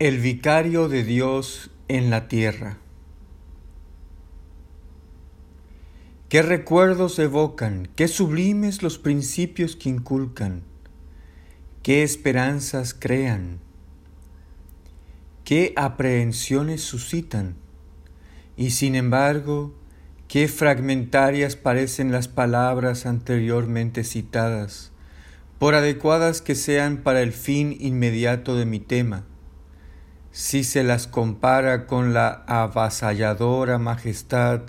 El vicario de Dios en la tierra. Qué recuerdos evocan, qué sublimes los principios que inculcan, qué esperanzas crean, qué aprehensiones suscitan, y sin embargo, qué fragmentarias parecen las palabras anteriormente citadas, por adecuadas que sean para el fin inmediato de mi tema si se las compara con la avasalladora majestad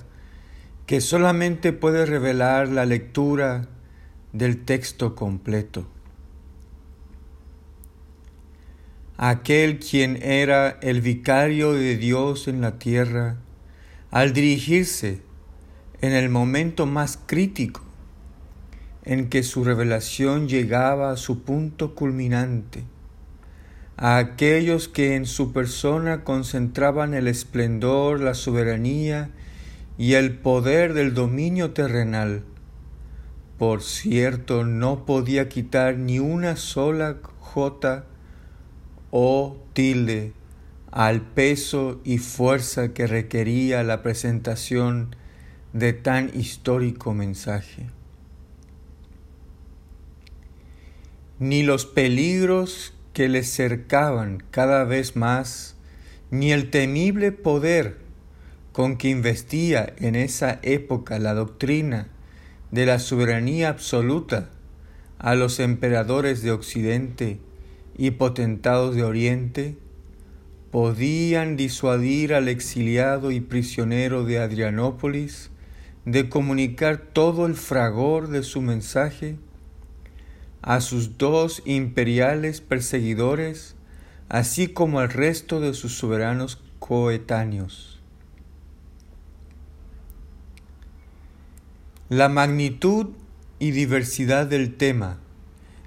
que solamente puede revelar la lectura del texto completo. Aquel quien era el vicario de Dios en la tierra, al dirigirse en el momento más crítico en que su revelación llegaba a su punto culminante, a aquellos que en su persona concentraban el esplendor, la soberanía y el poder del dominio terrenal. Por cierto, no podía quitar ni una sola jota o tilde al peso y fuerza que requería la presentación de tan histórico mensaje. Ni los peligros que les cercaban cada vez más, ni el temible poder con que investía en esa época la doctrina de la soberanía absoluta a los emperadores de Occidente y potentados de Oriente, podían disuadir al exiliado y prisionero de Adrianópolis de comunicar todo el fragor de su mensaje a sus dos imperiales perseguidores, así como al resto de sus soberanos coetáneos. La magnitud y diversidad del tema,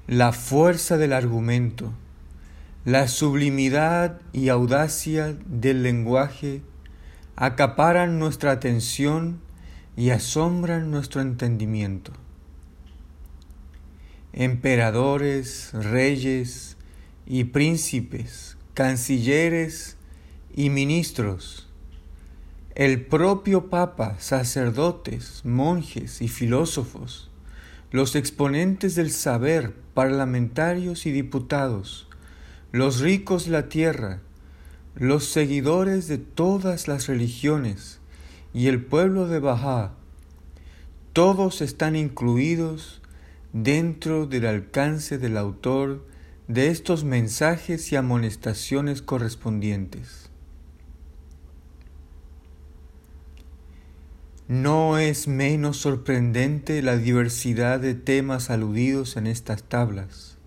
la fuerza del argumento, la sublimidad y audacia del lenguaje acaparan nuestra atención y asombran nuestro entendimiento emperadores, reyes y príncipes, cancilleres y ministros, el propio Papa, sacerdotes, monjes y filósofos, los exponentes del saber, parlamentarios y diputados, los ricos de la tierra, los seguidores de todas las religiones y el pueblo de Baja, todos están incluidos dentro del alcance del autor de estos mensajes y amonestaciones correspondientes. No es menos sorprendente la diversidad de temas aludidos en estas tablas.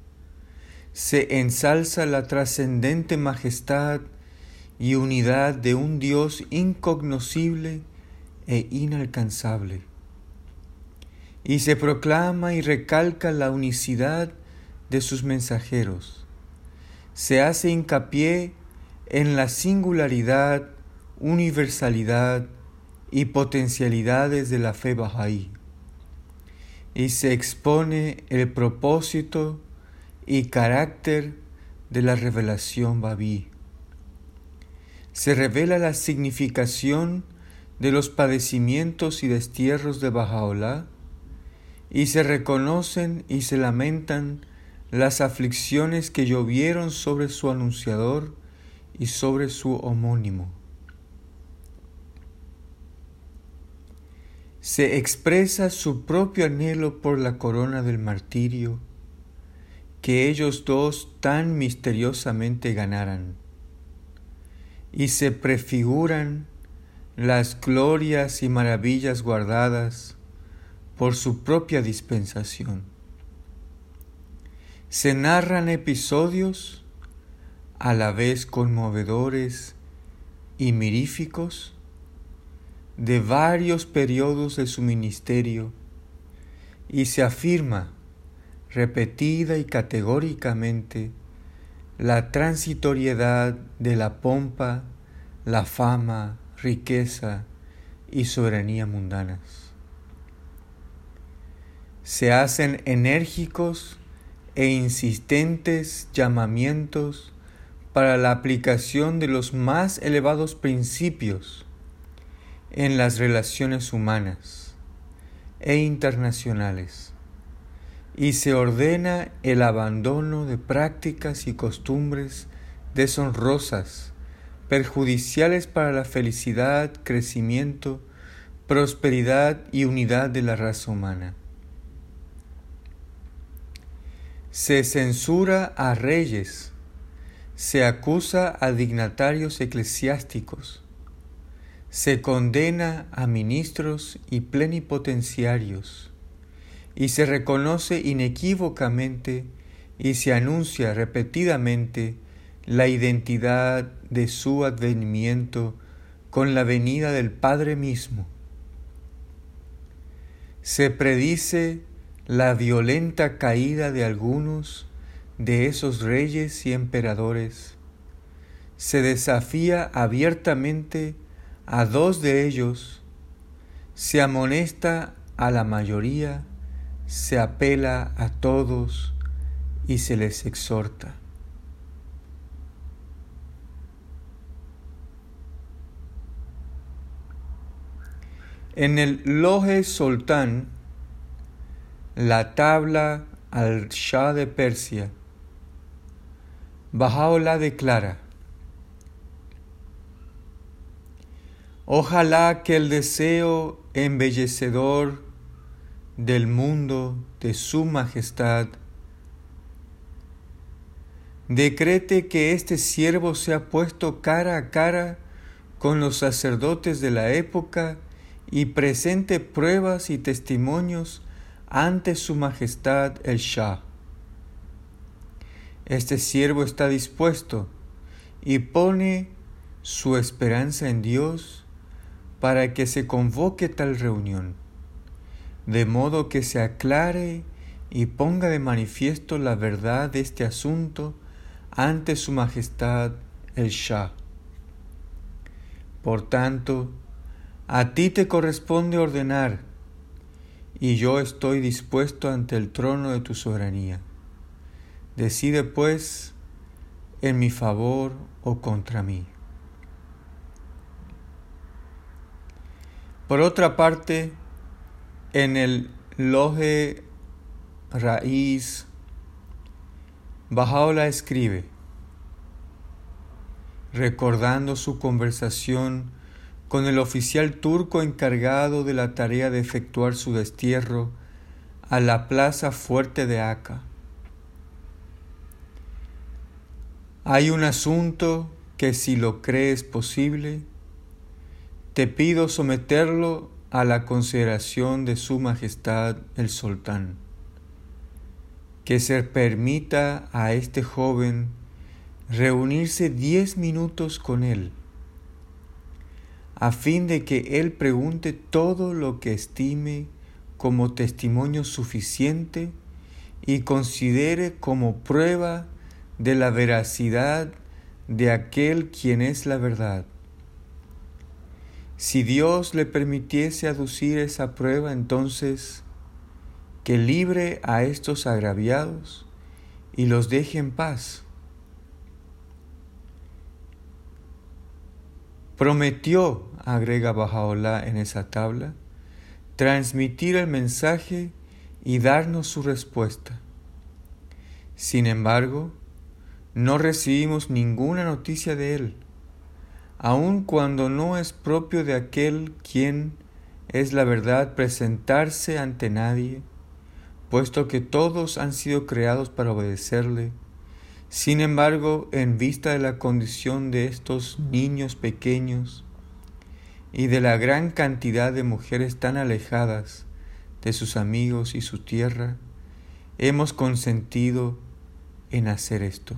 Se ensalza la trascendente majestad y unidad de un Dios incognoscible e inalcanzable y se proclama y recalca la unicidad de sus mensajeros. Se hace hincapié en la singularidad, universalidad y potencialidades de la fe Bahá'í y se expone el propósito y carácter de la revelación Babí. Se revela la significación de los padecimientos y destierros de Bahá'u'lláh y se reconocen y se lamentan las aflicciones que llovieron sobre su anunciador y sobre su homónimo. Se expresa su propio anhelo por la corona del martirio que ellos dos tan misteriosamente ganaran, y se prefiguran las glorias y maravillas guardadas por su propia dispensación. Se narran episodios a la vez conmovedores y miríficos de varios periodos de su ministerio y se afirma repetida y categóricamente la transitoriedad de la pompa, la fama, riqueza y soberanía mundanas se hacen enérgicos e insistentes llamamientos para la aplicación de los más elevados principios en las relaciones humanas e internacionales y se ordena el abandono de prácticas y costumbres deshonrosas, perjudiciales para la felicidad, crecimiento, prosperidad y unidad de la raza humana. Se censura a reyes, se acusa a dignatarios eclesiásticos, se condena a ministros y plenipotenciarios, y se reconoce inequívocamente y se anuncia repetidamente la identidad de su advenimiento con la venida del Padre mismo. Se predice la violenta caída de algunos de esos reyes y emperadores, se desafía abiertamente a dos de ellos, se amonesta a la mayoría, se apela a todos y se les exhorta. En el Loje Soltán, la tabla al Shah de Persia, Bajaola declara, Ojalá que el deseo embellecedor del mundo de su majestad decrete que este siervo sea puesto cara a cara con los sacerdotes de la época y presente pruebas y testimonios ante su majestad el Shah. Este siervo está dispuesto y pone su esperanza en Dios para que se convoque tal reunión, de modo que se aclare y ponga de manifiesto la verdad de este asunto ante Su Majestad el Shah. Por tanto, a ti te corresponde ordenar, y yo estoy dispuesto ante el trono de tu soberanía. Decide pues en mi favor o contra mí. Por otra parte, en el loje raíz, Bajaola escribe, recordando su conversación con el oficial turco encargado de la tarea de efectuar su destierro a la plaza fuerte de Aca. Hay un asunto que si lo crees posible, te pido someterlo a la consideración de Su Majestad el Sultán, que se permita a este joven reunirse diez minutos con él, a fin de que él pregunte todo lo que estime como testimonio suficiente y considere como prueba de la veracidad de aquel quien es la verdad. Si Dios le permitiese aducir esa prueba, entonces que libre a estos agraviados y los deje en paz. Prometió, agrega Bajaola en esa tabla, transmitir el mensaje y darnos su respuesta. Sin embargo, no recibimos ninguna noticia de él, aun cuando no es propio de aquel quien es la verdad presentarse ante nadie, puesto que todos han sido creados para obedecerle. Sin embargo, en vista de la condición de estos niños pequeños y de la gran cantidad de mujeres tan alejadas de sus amigos y su tierra, hemos consentido en hacer esto.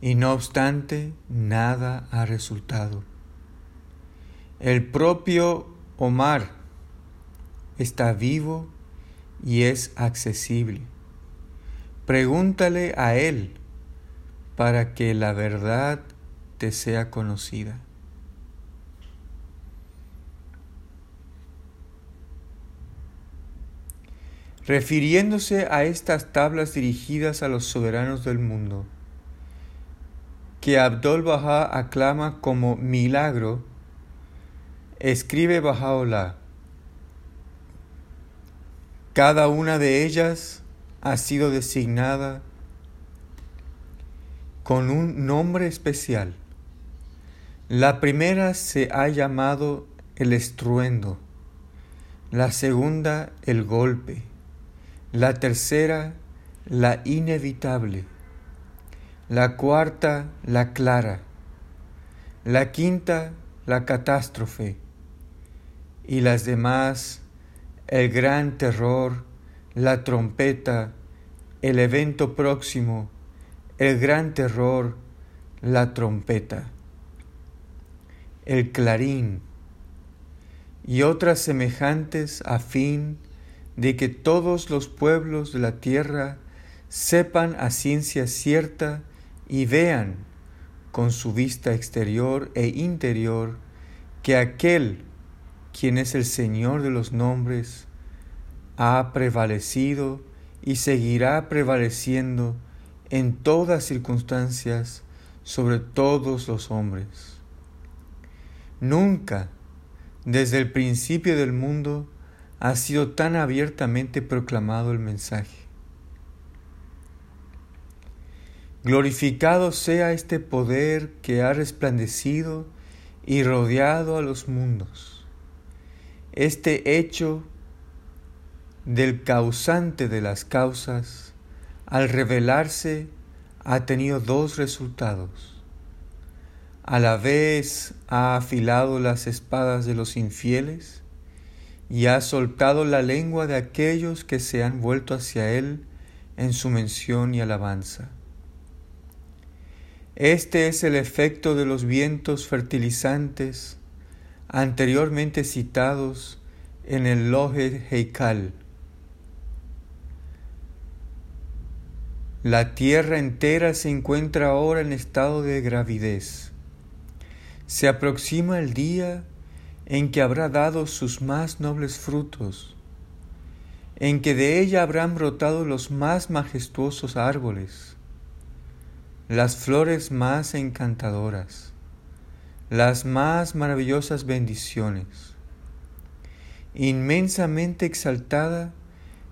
Y no obstante, nada ha resultado. El propio Omar está vivo y es accesible. Pregúntale a él para que la verdad te sea conocida. refiriéndose a estas tablas dirigidas a los soberanos del mundo, que Abdul Baha aclama como milagro, escribe Bahá'u'lláh. Cada una de ellas ha sido designada con un nombre especial. La primera se ha llamado el estruendo, la segunda el golpe, la tercera la inevitable, la cuarta la clara, la quinta la catástrofe y las demás el gran terror, la trompeta, el evento próximo, el gran terror, la trompeta, el clarín y otras semejantes a fin de que todos los pueblos de la tierra sepan a ciencia cierta y vean con su vista exterior e interior que aquel quien es el Señor de los nombres ha prevalecido y seguirá prevaleciendo en todas circunstancias sobre todos los hombres. Nunca, desde el principio del mundo, ha sido tan abiertamente proclamado el mensaje. Glorificado sea este poder que ha resplandecido y rodeado a los mundos. Este hecho del causante de las causas, al revelarse, ha tenido dos resultados. A la vez ha afilado las espadas de los infieles y ha soltado la lengua de aquellos que se han vuelto hacia él en su mención y alabanza. Este es el efecto de los vientos fertilizantes anteriormente citados en el Lohe Heikal La tierra entera se encuentra ahora en estado de gravidez. Se aproxima el día en que habrá dado sus más nobles frutos, en que de ella habrán brotado los más majestuosos árboles, las flores más encantadoras, las más maravillosas bendiciones. Inmensamente exaltada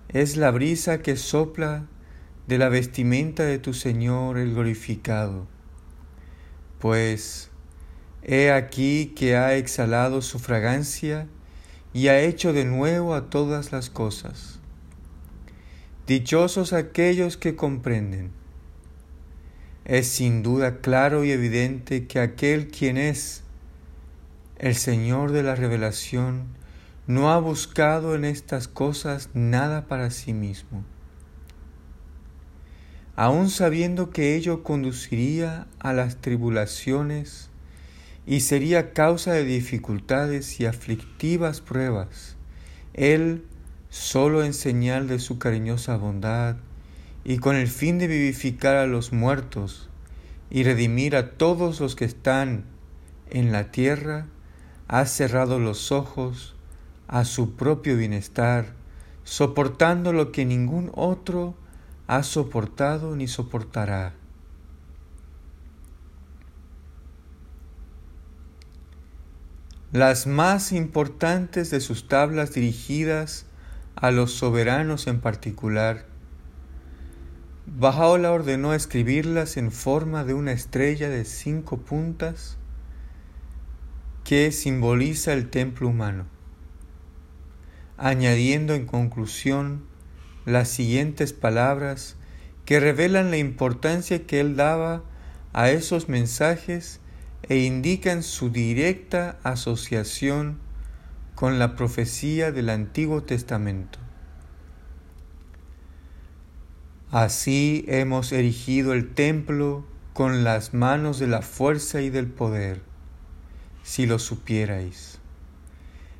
es la brisa que sopla de la vestimenta de tu Señor el glorificado. Pues he aquí que ha exhalado su fragancia y ha hecho de nuevo a todas las cosas. Dichosos aquellos que comprenden. Es sin duda claro y evidente que aquel quien es el Señor de la revelación no ha buscado en estas cosas nada para sí mismo aun sabiendo que ello conduciría a las tribulaciones y sería causa de dificultades y aflictivas pruebas, Él, solo en señal de su cariñosa bondad, y con el fin de vivificar a los muertos y redimir a todos los que están en la tierra, ha cerrado los ojos a su propio bienestar, soportando lo que ningún otro ha soportado ni soportará. Las más importantes de sus tablas dirigidas a los soberanos en particular, Bajaola ordenó escribirlas en forma de una estrella de cinco puntas que simboliza el templo humano, añadiendo en conclusión las siguientes palabras que revelan la importancia que él daba a esos mensajes e indican su directa asociación con la profecía del Antiguo Testamento. Así hemos erigido el templo con las manos de la fuerza y del poder, si lo supierais.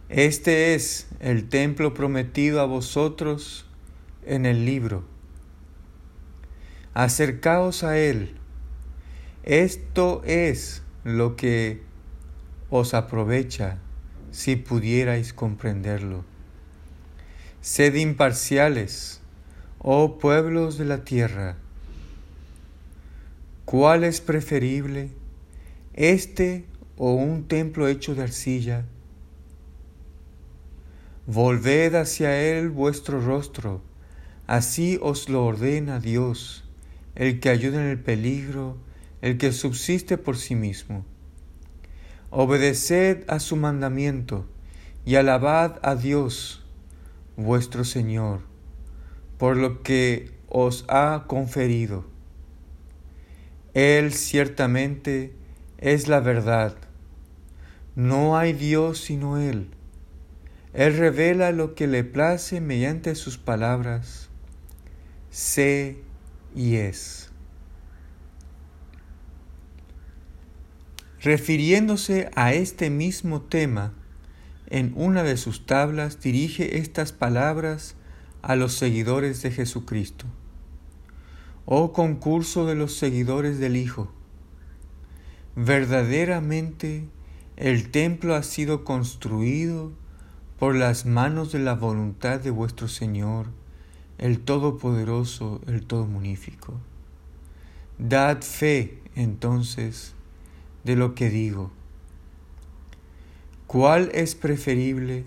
Este es el templo prometido a vosotros en el libro. Acercaos a Él. Esto es lo que os aprovecha si pudierais comprenderlo. Sed imparciales, oh pueblos de la tierra. ¿Cuál es preferible, este o un templo hecho de arcilla? Volved hacia él vuestro rostro, así os lo ordena Dios, el que ayuda en el peligro, el que subsiste por sí mismo. Obedeced a su mandamiento y alabad a Dios, vuestro Señor, por lo que os ha conferido. Él ciertamente es la verdad. No hay Dios sino Él. Él revela lo que le place mediante sus palabras. Sé y es. Refiriéndose a este mismo tema, en una de sus tablas dirige estas palabras a los seguidores de Jesucristo. Oh concurso de los seguidores del Hijo, verdaderamente el templo ha sido construido por las manos de la voluntad de vuestro Señor, el Todopoderoso, el Todomunífico. Dad fe, entonces, de lo que digo ¿Cuál es preferible?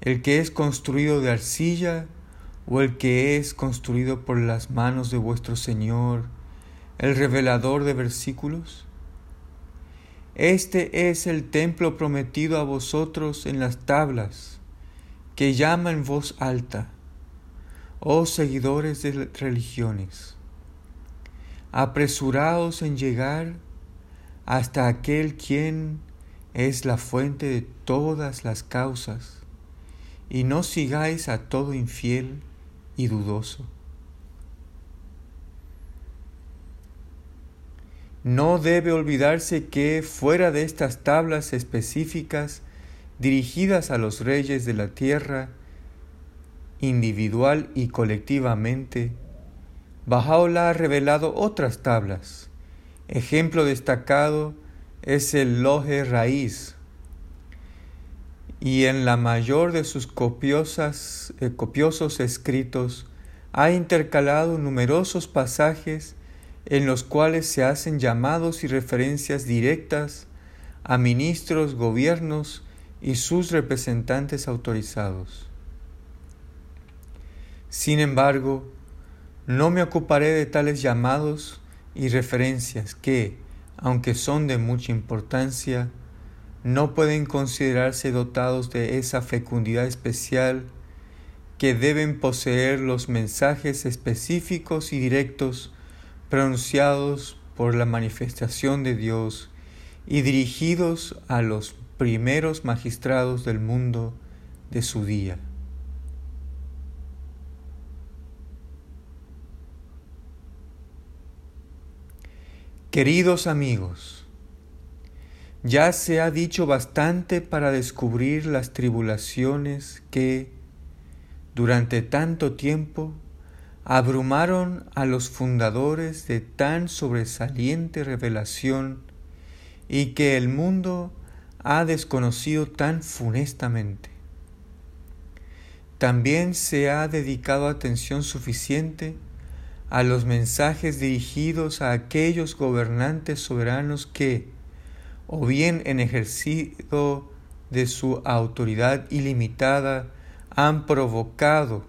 ¿El que es construido de arcilla o el que es construido por las manos de vuestro Señor, el revelador de versículos? Este es el templo prometido a vosotros en las tablas, que llama en voz alta, oh seguidores de religiones, apresuraos en llegar hasta aquel quien es la fuente de todas las causas, y no sigáis a todo infiel y dudoso. No debe olvidarse que fuera de estas tablas específicas dirigidas a los reyes de la tierra, individual y colectivamente, Bajaola ha revelado otras tablas. Ejemplo destacado es el loje raíz y en la mayor de sus eh, copiosos escritos ha intercalado numerosos pasajes en los cuales se hacen llamados y referencias directas a ministros, gobiernos y sus representantes autorizados. Sin embargo, no me ocuparé de tales llamados y referencias que, aunque son de mucha importancia, no pueden considerarse dotados de esa fecundidad especial que deben poseer los mensajes específicos y directos pronunciados por la manifestación de Dios y dirigidos a los primeros magistrados del mundo de su día. Queridos amigos, ya se ha dicho bastante para descubrir las tribulaciones que, durante tanto tiempo, abrumaron a los fundadores de tan sobresaliente revelación y que el mundo ha desconocido tan funestamente. También se ha dedicado atención suficiente a los mensajes dirigidos a aquellos gobernantes soberanos que, o bien en ejercicio de su autoridad ilimitada, han provocado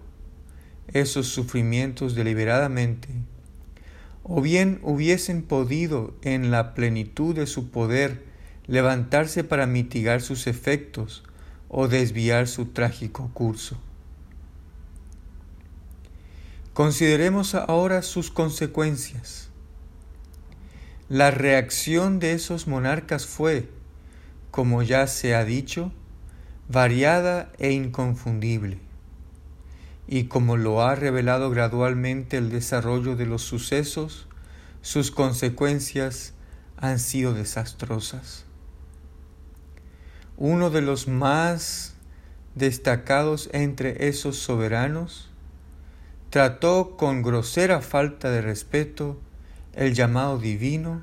esos sufrimientos deliberadamente, o bien hubiesen podido en la plenitud de su poder levantarse para mitigar sus efectos o desviar su trágico curso. Consideremos ahora sus consecuencias. La reacción de esos monarcas fue, como ya se ha dicho, variada e inconfundible, y como lo ha revelado gradualmente el desarrollo de los sucesos, sus consecuencias han sido desastrosas. Uno de los más destacados entre esos soberanos trató con grosera falta de respeto el llamado divino,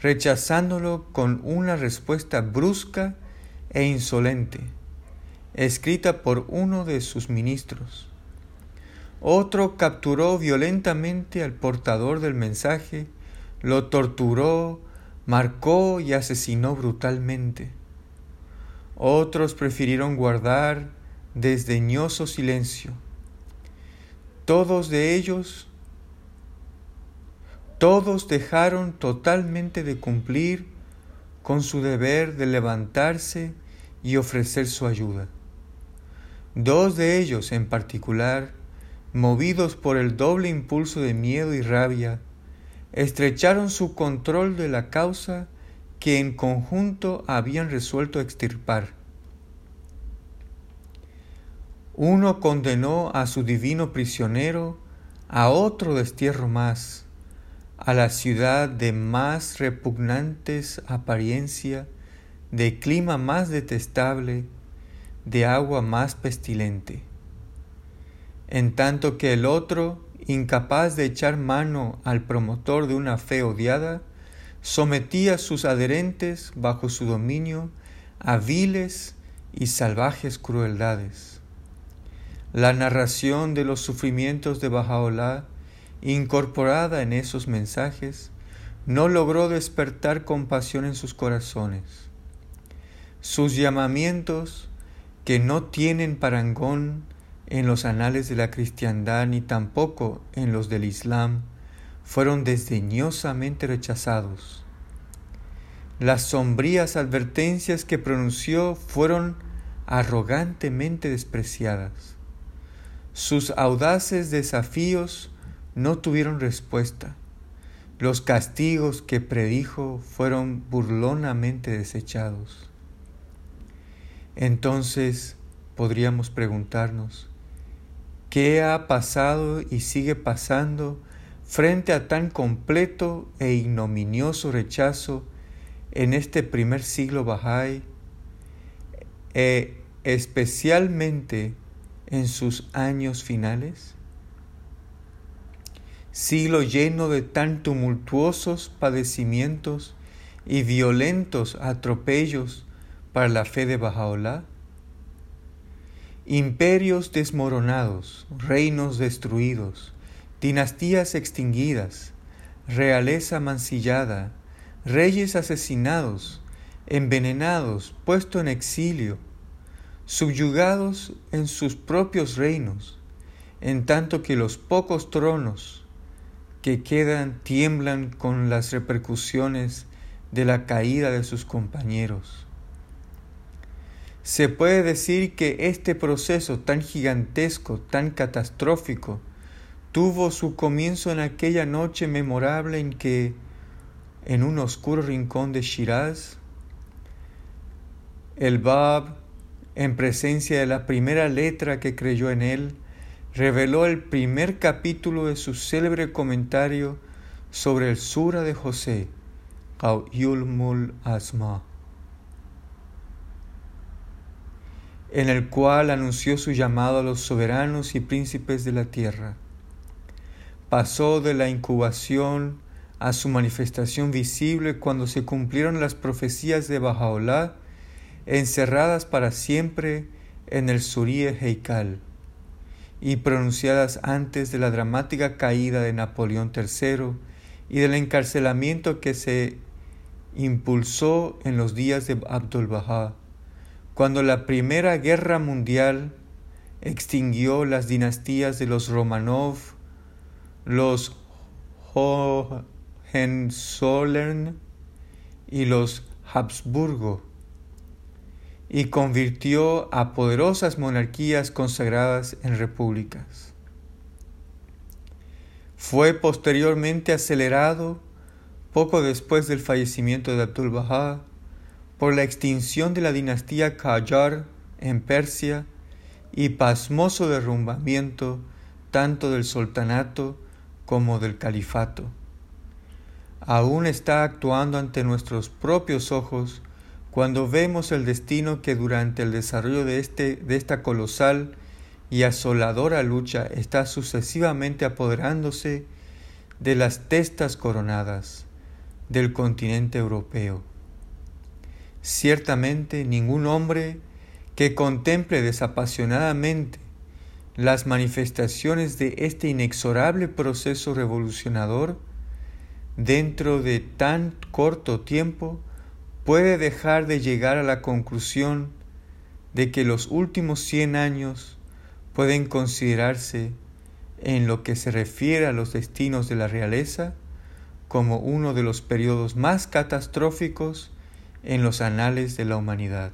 rechazándolo con una respuesta brusca e insolente, escrita por uno de sus ministros. Otro capturó violentamente al portador del mensaje, lo torturó, marcó y asesinó brutalmente. Otros prefirieron guardar desdeñoso silencio. Todos de ellos, todos dejaron totalmente de cumplir con su deber de levantarse y ofrecer su ayuda. Dos de ellos en particular, movidos por el doble impulso de miedo y rabia, estrecharon su control de la causa que en conjunto habían resuelto extirpar. Uno condenó a su divino prisionero a otro destierro más, a la ciudad de más repugnantes apariencia, de clima más detestable, de agua más pestilente. En tanto que el otro, incapaz de echar mano al promotor de una fe odiada, sometía a sus adherentes bajo su dominio a viles y salvajes crueldades. La narración de los sufrimientos de Bajaolá, incorporada en esos mensajes, no logró despertar compasión en sus corazones. Sus llamamientos que no tienen parangón en los anales de la cristiandad ni tampoco en los del Islam, fueron desdeñosamente rechazados. Las sombrías advertencias que pronunció fueron arrogantemente despreciadas. Sus audaces desafíos no tuvieron respuesta. Los castigos que predijo fueron burlonamente desechados. Entonces podríamos preguntarnos, ¿qué ha pasado y sigue pasando frente a tan completo e ignominioso rechazo en este primer siglo Bahá'í, e especialmente en sus años finales? Siglo lleno de tan tumultuosos padecimientos y violentos atropellos para la fe de Bajaolá? Imperios desmoronados, reinos destruidos, dinastías extinguidas, realeza mancillada, reyes asesinados, envenenados, puestos en exilio, subyugados en sus propios reinos, en tanto que los pocos tronos que quedan tiemblan con las repercusiones de la caída de sus compañeros. Se puede decir que este proceso tan gigantesco, tan catastrófico, tuvo su comienzo en aquella noche memorable en que, en un oscuro rincón de Shiraz, el Bab, en presencia de la primera letra que creyó en él, reveló el primer capítulo de su célebre comentario sobre el Sura de José, Yulmul Asma. en el cual anunció su llamado a los soberanos y príncipes de la tierra. Pasó de la incubación a su manifestación visible cuando se cumplieron las profecías de Bajaolá, encerradas para siempre en el Surie Heikal y pronunciadas antes de la dramática caída de Napoleón III y del encarcelamiento que se impulsó en los días de Abdul Bahá cuando la Primera Guerra Mundial extinguió las dinastías de los Romanov, los Hohenzollern y los Habsburgo, y convirtió a poderosas monarquías consagradas en repúblicas. Fue posteriormente acelerado, poco después del fallecimiento de Abdul Bahá, por la extinción de la dinastía Qajar en Persia y pasmoso derrumbamiento tanto del sultanato como del califato. Aún está actuando ante nuestros propios ojos cuando vemos el destino que durante el desarrollo de, este, de esta colosal y asoladora lucha está sucesivamente apoderándose de las testas coronadas del continente europeo. Ciertamente ningún hombre que contemple desapasionadamente las manifestaciones de este inexorable proceso revolucionador, dentro de tan corto tiempo puede dejar de llegar a la conclusión de que los últimos cien años pueden considerarse, en lo que se refiere a los destinos de la realeza, como uno de los periodos más catastróficos en los anales de la humanidad.